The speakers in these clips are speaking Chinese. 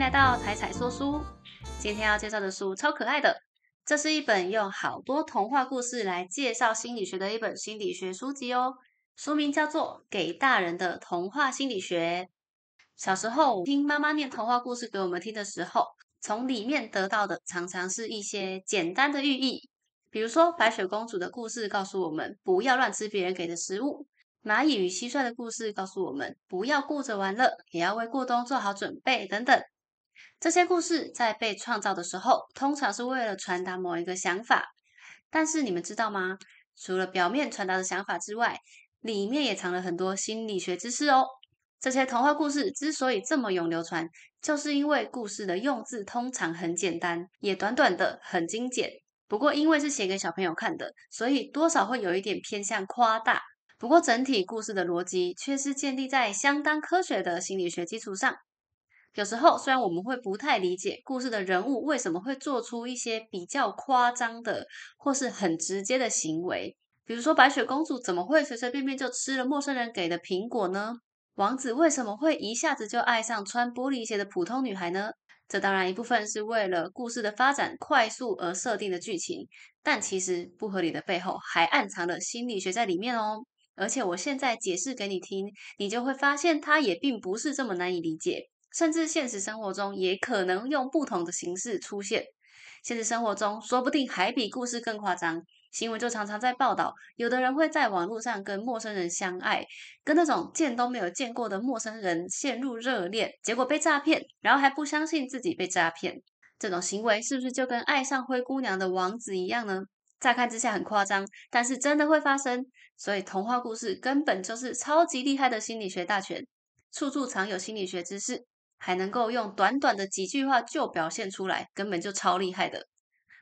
迎来到彩彩说书。今天要介绍的书超可爱的，这是一本用好多童话故事来介绍心理学的一本心理学书籍哦。书名叫做《给大人的童话心理学》。小时候听妈妈念童话故事给我们听的时候，从里面得到的常常是一些简单的寓意，比如说白雪公主的故事告诉我们不要乱吃别人给的食物。蚂蚁与蟋蟀的故事告诉我们，不要顾着玩乐，也要为过冬做好准备。等等，这些故事在被创造的时候，通常是为了传达某一个想法。但是你们知道吗？除了表面传达的想法之外，里面也藏了很多心理学知识哦。这些童话故事之所以这么永流传，就是因为故事的用字通常很简单，也短短的很精简。不过因为是写给小朋友看的，所以多少会有一点偏向夸大。不过，整体故事的逻辑却是建立在相当科学的心理学基础上。有时候，虽然我们会不太理解故事的人物为什么会做出一些比较夸张的或是很直接的行为，比如说白雪公主怎么会随随便便就吃了陌生人给的苹果呢？王子为什么会一下子就爱上穿玻璃鞋的普通女孩呢？这当然一部分是为了故事的发展快速而设定的剧情，但其实不合理的背后还暗藏了心理学在里面哦。而且我现在解释给你听，你就会发现它也并不是这么难以理解，甚至现实生活中也可能用不同的形式出现。现实生活中说不定还比故事更夸张，新闻就常常在报道，有的人会在网络上跟陌生人相爱，跟那种见都没有见过的陌生人陷入热恋，结果被诈骗，然后还不相信自己被诈骗。这种行为是不是就跟爱上灰姑娘的王子一样呢？乍看之下很夸张，但是真的会发生。所以童话故事根本就是超级厉害的心理学大全，处处藏有心理学知识，还能够用短短的几句话就表现出来，根本就超厉害的。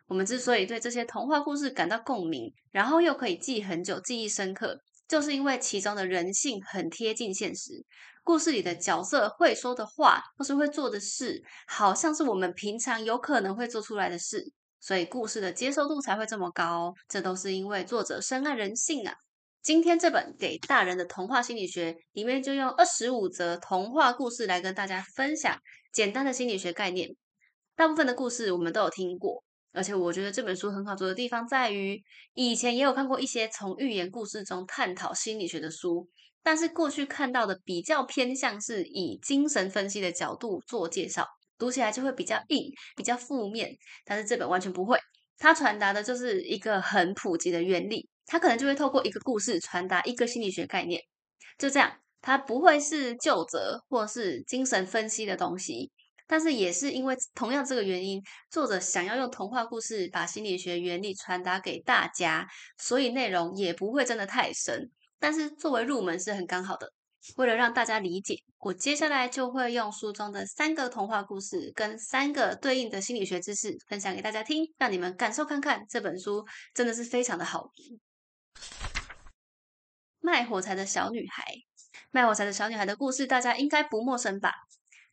我们之所以对这些童话故事感到共鸣，然后又可以记很久、记忆深刻，就是因为其中的人性很贴近现实，故事里的角色会说的话或是会做的事，好像是我们平常有可能会做出来的事。所以故事的接受度才会这么高，这都是因为作者深谙人性啊。今天这本给大人的童话心理学里面就用二十五则童话故事来跟大家分享简单的心理学概念。大部分的故事我们都有听过，而且我觉得这本书很好读的地方在于，以前也有看过一些从寓言故事中探讨心理学的书，但是过去看到的比较偏向是以精神分析的角度做介绍。读起来就会比较硬，比较负面，但是这本完全不会，它传达的就是一个很普及的原理，它可能就会透过一个故事传达一个心理学概念，就这样，它不会是旧则或是精神分析的东西，但是也是因为同样这个原因，作者想要用童话故事把心理学原理传达给大家，所以内容也不会真的太深，但是作为入门是很刚好的。为了让大家理解，我接下来就会用书中的三个童话故事跟三个对应的心理学知识分享给大家听，让你们感受看看这本书真的是非常的好。卖火柴的小女孩，卖火柴的小女孩的故事大家应该不陌生吧？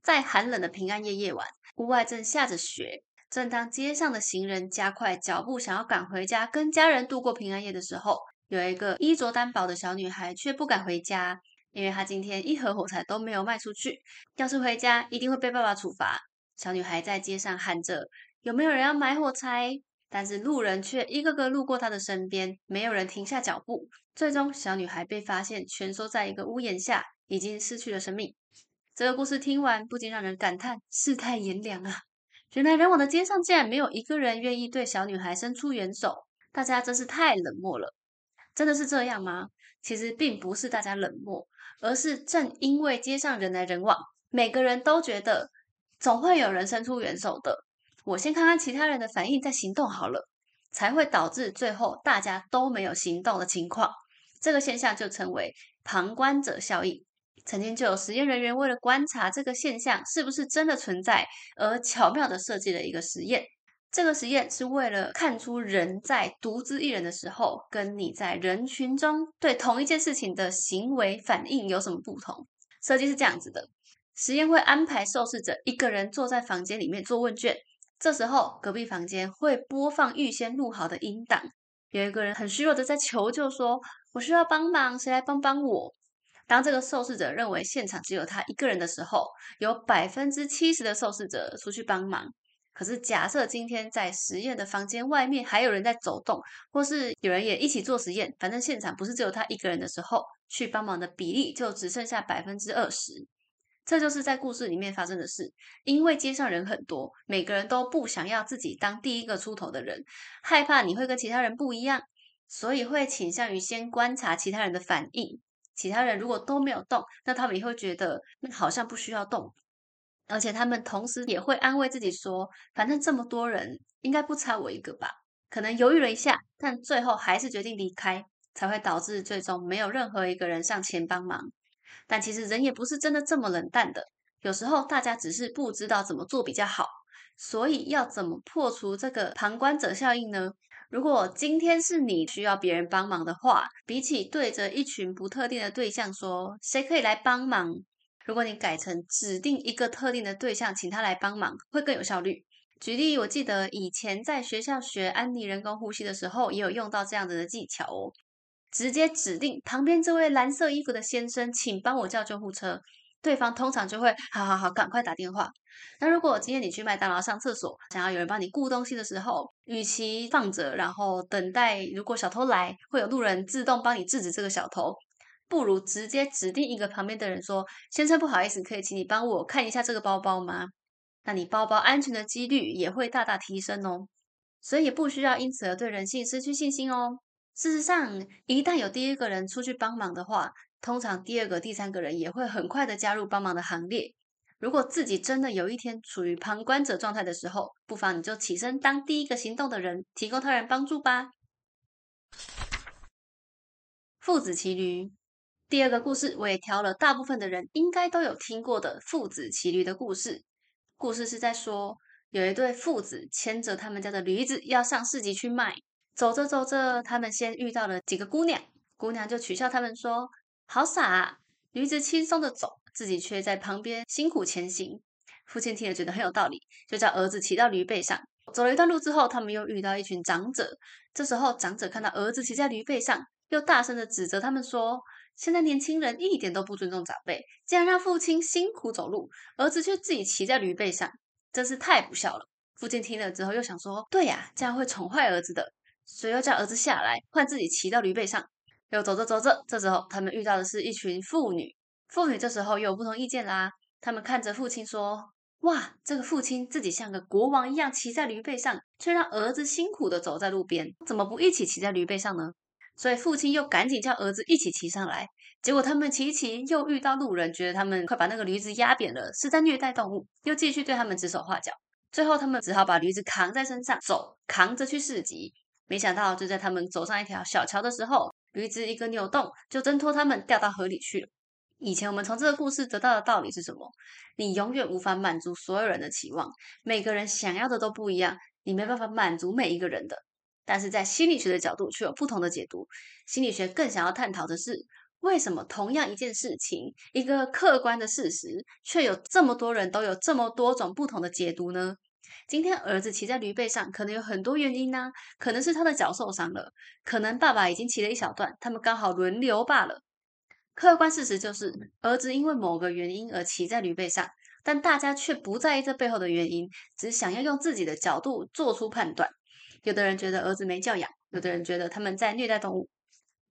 在寒冷的平安夜夜晚，屋外正下着雪，正当街上的行人加快脚步想要赶回家跟家人度过平安夜的时候，有一个衣着单薄的小女孩却不敢回家。因为她今天一盒火柴都没有卖出去，要是回家一定会被爸爸处罚。小女孩在街上喊着：“有没有人要买火柴？”但是路人却一个个路过她的身边，没有人停下脚步。最终，小女孩被发现蜷缩在一个屋檐下，已经失去了生命。这个故事听完，不禁让人感叹世态炎凉啊！原来人往的街上竟然没有一个人愿意对小女孩伸出援手，大家真是太冷漠了。真的是这样吗？其实并不是大家冷漠。而是正因为街上人来人往，每个人都觉得总会有人伸出援手的。我先看看其他人的反应再行动好了，才会导致最后大家都没有行动的情况。这个现象就称为旁观者效应。曾经就有实验人员为了观察这个现象是不是真的存在，而巧妙的设计了一个实验。这个实验是为了看出人在独自一人的时候，跟你在人群中对同一件事情的行为反应有什么不同。设计是这样子的：实验会安排受试者一个人坐在房间里面做问卷，这时候隔壁房间会播放预先录好的音档。有一个人很虚弱的在求救，说：“我需要帮忙，谁来帮帮我？”当这个受试者认为现场只有他一个人的时候，有百分之七十的受试者出去帮忙。可是假设今天在实验的房间外面还有人在走动，或是有人也一起做实验，反正现场不是只有他一个人的时候，去帮忙的比例就只剩下百分之二十。这就是在故事里面发生的事，因为街上人很多，每个人都不想要自己当第一个出头的人，害怕你会跟其他人不一样，所以会倾向于先观察其他人的反应。其他人如果都没有动，那他们也会觉得那好像不需要动，而且他们同时也会安慰自己说，反正这么多人，应该不差我一个吧。可能犹豫了一下，但最后还是决定离开，才会导致最终没有任何一个人上前帮忙。但其实人也不是真的这么冷淡的，有时候大家只是不知道怎么做比较好。所以要怎么破除这个旁观者效应呢？如果今天是你需要别人帮忙的话，比起对着一群不特定的对象说谁可以来帮忙，如果你改成指定一个特定的对象，请他来帮忙，会更有效率。举例，我记得以前在学校学安妮人工呼吸的时候，也有用到这样子的技巧哦。直接指定旁边这位蓝色衣服的先生，请帮我叫救护车。对方通常就会好好好，赶快打电话。那如果今天你去麦当劳上厕所，想要有人帮你顾东西的时候，与其放着然后等待，如果小偷来，会有路人自动帮你制止这个小偷，不如直接指定一个旁边的人说：“先生，不好意思，可以请你帮我看一下这个包包吗？”那你包包安全的几率也会大大提升哦。所以也不需要因此而对人性失去信心哦。事实上，一旦有第一个人出去帮忙的话，通常第二个、第三个人也会很快的加入帮忙的行列。如果自己真的有一天处于旁观者状态的时候，不妨你就起身当第一个行动的人，提供他人帮助吧。父子骑驴，第二个故事我也挑了大部分的人应该都有听过的父子骑驴的故事。故事是在说，有一对父子牵着他们家的驴子要上市集去卖。走着走着，他们先遇到了几个姑娘，姑娘就取笑他们说：“好傻，啊驴子轻松的走，自己却在旁边辛苦前行。”父亲听了觉得很有道理，就叫儿子骑到驴背上。走了一段路之后，他们又遇到一群长者。这时候，长者看到儿子骑在驴背上，又大声的指责他们说：“现在年轻人一点都不尊重长辈，竟然让父亲辛苦走路，儿子却自己骑在驴背上，真是太不孝了。”父亲听了之后又想说：“对呀，这样会宠坏儿子的。”所以要叫儿子下来，换自己骑到驴背上。又走着走着，这时候他们遇到的是一群妇女。妇女这时候又有不同意见啦。他们看着父亲说：“哇，这个父亲自己像个国王一样骑在驴背上，却让儿子辛苦的走在路边，怎么不一起骑在驴背上呢？”所以父亲又赶紧叫儿子一起骑上来。结果他们骑骑，又遇到路人，觉得他们快把那个驴子压扁了，是在虐待动物，又继续对他们指手画脚。最后他们只好把驴子扛在身上走，扛着去市集。没想到，就在他们走上一条小桥的时候，驴子一个扭动，就挣脱他们掉到河里去了。以前我们从这个故事得到的道理是什么？你永远无法满足所有人的期望，每个人想要的都不一样，你没办法满足每一个人的。但是在心理学的角度却有不同的解读。心理学更想要探讨的是，为什么同样一件事情，一个客观的事实，却有这么多人都有这么多种不同的解读呢？今天儿子骑在驴背上，可能有很多原因呢。可能是他的脚受伤了，可能爸爸已经骑了一小段，他们刚好轮流罢了。客观事实就是，儿子因为某个原因而骑在驴背上，但大家却不在意这背后的原因，只想要用自己的角度做出判断。有的人觉得儿子没教养，有的人觉得他们在虐待动物。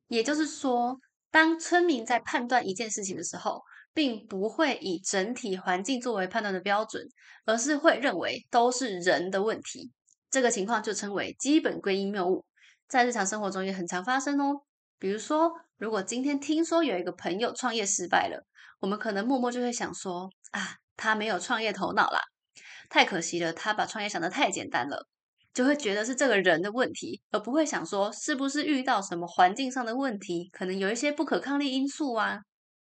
也就是说，当村民在判断一件事情的时候，并不会以整体环境作为判断的标准，而是会认为都是人的问题。这个情况就称为基本归因谬误，在日常生活中也很常发生哦。比如说，如果今天听说有一个朋友创业失败了，我们可能默默就会想说：啊，他没有创业头脑啦，太可惜了，他把创业想得太简单了，就会觉得是这个人的问题，而不会想说是不是遇到什么环境上的问题，可能有一些不可抗力因素啊。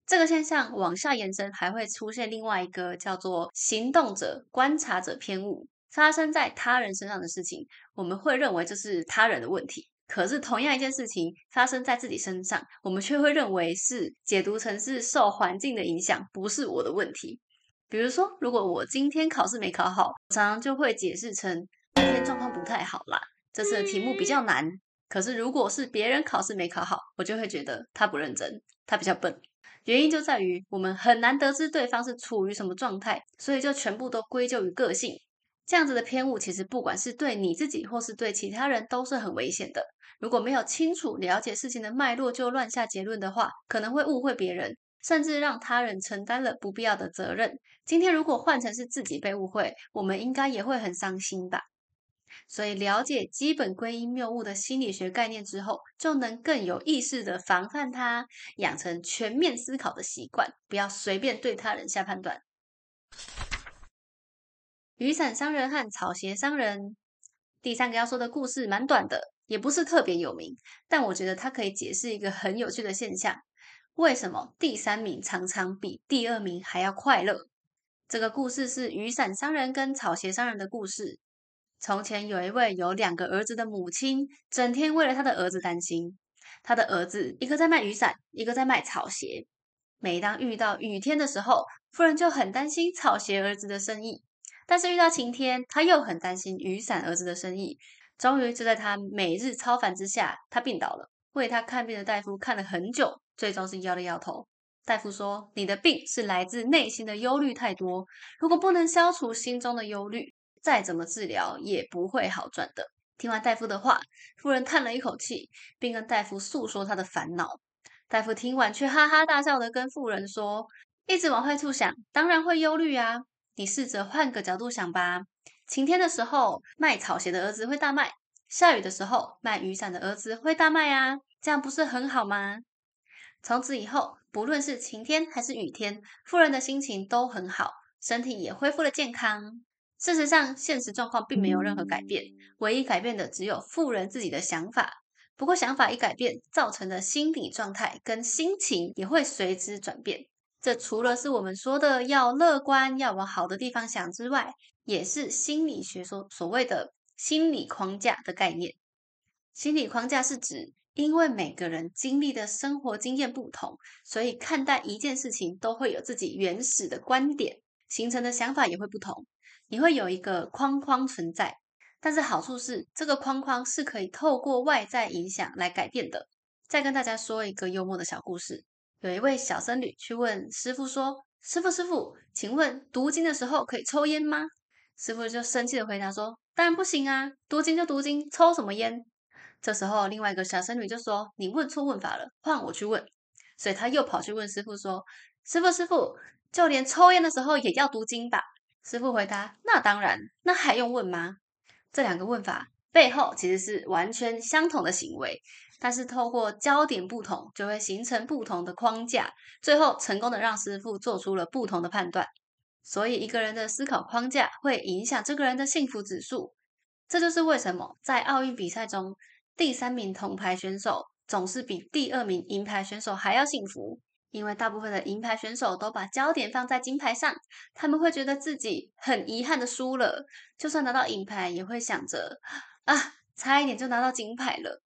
这个现象往下延伸，还会出现另外一个叫做行动者观察者偏误。发生在他人身上的事情，我们会认为这是他人的问题；可是同样一件事情发生在自己身上，我们却会认为是解读成是受环境的影响，不是我的问题。比如说，如果我今天考试没考好，常常就会解释成今天状况不太好啦，这次的题目比较难。可是如果是别人考试没考好，我就会觉得他不认真，他比较笨。原因就在于我们很难得知对方是处于什么状态，所以就全部都归咎于个性。这样子的偏误，其实不管是对你自己或是对其他人，都是很危险的。如果没有清楚了解事情的脉络就乱下结论的话，可能会误会别人，甚至让他人承担了不必要的责任。今天如果换成是自己被误会，我们应该也会很伤心吧？所以了解基本归因谬误的心理学概念之后，就能更有意识的防范它，养成全面思考的习惯，不要随便对他人下判断。雨伞商人和草鞋商人，第三个要说的故事蛮短的。也不是特别有名，但我觉得它可以解释一个很有趣的现象：为什么第三名常常比第二名还要快乐？这个故事是雨伞商人跟草鞋商人的故事。从前有一位有两个儿子的母亲，整天为了他的儿子担心。他的儿子一个在卖雨伞，一个在卖草鞋。每当遇到雨天的时候，夫人就很担心草鞋儿子的生意；但是遇到晴天，他又很担心雨伞儿子的生意。终于就在他每日操烦之下，他病倒了。为他看病的大夫看了很久，最终是摇了摇头。大夫说：“你的病是来自内心的忧虑太多。如果不能消除心中的忧虑，再怎么治疗也不会好转的。”听完大夫的话，夫人叹了一口气，并跟大夫诉说她的烦恼。大夫听完却哈哈大笑的跟妇人说：“一直往坏处想，当然会忧虑啊。你试着换个角度想吧。”晴天的时候，卖草鞋的儿子会大卖；下雨的时候，卖雨伞的儿子会大卖啊！这样不是很好吗？从此以后，不论是晴天还是雨天，富人的心情都很好，身体也恢复了健康。事实上，现实状况并没有任何改变，唯一改变的只有富人自己的想法。不过，想法一改变，造成的心理状态跟心情也会随之转变。这除了是我们说的要乐观、要往好的地方想之外，也是心理学所所谓的心理框架的概念。心理框架是指，因为每个人经历的生活经验不同，所以看待一件事情都会有自己原始的观点，形成的想法也会不同。你会有一个框框存在，但是好处是，这个框框是可以透过外在影响来改变的。再跟大家说一个幽默的小故事：有一位小僧侣去问师傅说：“师傅，师傅，请问读经的时候可以抽烟吗？”师傅就生气的回答说：“当然不行啊，读经就读经，抽什么烟？”这时候，另外一个小僧侣就说：“你问错问法了，换我去问。”所以他又跑去问师傅说：“师傅，师傅，就连抽烟的时候也要读经吧？”师傅回答：“那当然，那还用问吗？”这两个问法背后其实是完全相同的行为，但是透过焦点不同，就会形成不同的框架，最后成功的让师傅做出了不同的判断。所以，一个人的思考框架会影响这个人的幸福指数。这就是为什么在奥运比赛中，第三名铜牌选手总是比第二名银牌选手还要幸福。因为大部分的银牌选手都把焦点放在金牌上，他们会觉得自己很遗憾的输了，就算拿到银牌，也会想着啊，差一点就拿到金牌了。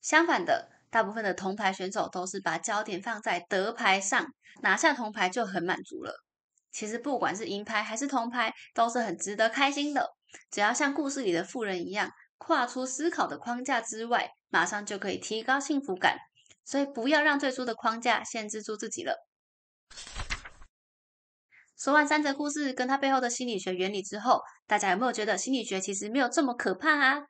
相反的，大部分的铜牌选手都是把焦点放在得牌上，拿下铜牌就很满足了。其实不管是银牌还是铜牌，都是很值得开心的。只要像故事里的富人一样，跨出思考的框架之外，马上就可以提高幸福感。所以不要让最初的框架限制住自己了。说完三则故事跟它背后的心理学原理之后，大家有没有觉得心理学其实没有这么可怕啊？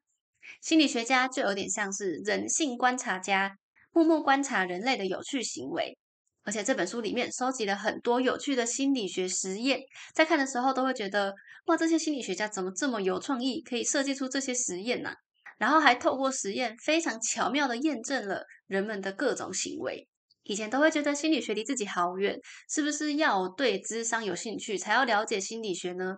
心理学家就有点像是人性观察家，默默观察人类的有趣行为。而且这本书里面收集了很多有趣的心理学实验，在看的时候都会觉得，哇，这些心理学家怎么这么有创意，可以设计出这些实验呢？然后还透过实验非常巧妙的验证了人们的各种行为。以前都会觉得心理学离自己好远，是不是要对智商有兴趣才要了解心理学呢？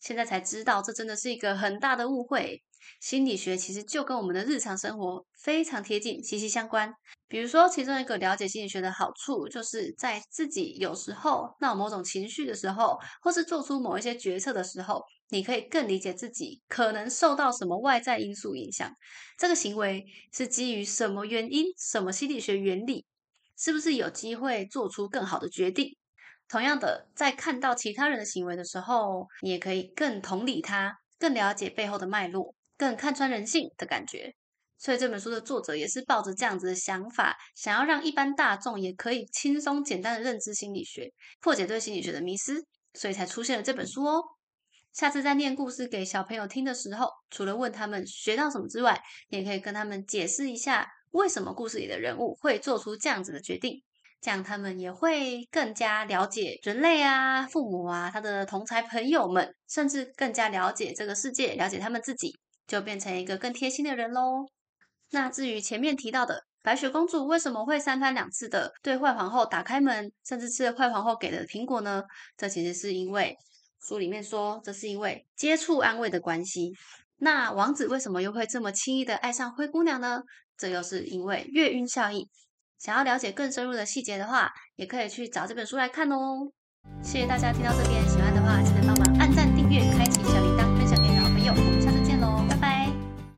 现在才知道，这真的是一个很大的误会。心理学其实就跟我们的日常生活非常贴近、息息相关。比如说，其中一个了解心理学的好处，就是在自己有时候闹某种情绪的时候，或是做出某一些决策的时候，你可以更理解自己可能受到什么外在因素影响。这个行为是基于什么原因、什么心理学原理？是不是有机会做出更好的决定？同样的，在看到其他人的行为的时候，你也可以更同理他，更了解背后的脉络。更看穿人性的感觉，所以这本书的作者也是抱着这样子的想法，想要让一般大众也可以轻松简单的认知心理学，破解对心理学的迷思，所以才出现了这本书哦。下次在念故事给小朋友听的时候，除了问他们学到什么之外，也可以跟他们解释一下为什么故事里的人物会做出这样子的决定，这样他们也会更加了解人类啊、父母啊、他的同才朋友们，甚至更加了解这个世界，了解他们自己，就变成一个更贴心的人喽。那至于前面提到的白雪公主为什么会三番两次的对坏皇后打开门，甚至吃了坏皇后给的苹果呢？这其实是因为书里面说，这是因为接触安慰的关系。那王子为什么又会这么轻易的爱上灰姑娘呢？这又是因为月晕效应。想要了解更深入的细节的话，也可以去找这本书来看哦。谢谢大家听到这边，喜欢的话。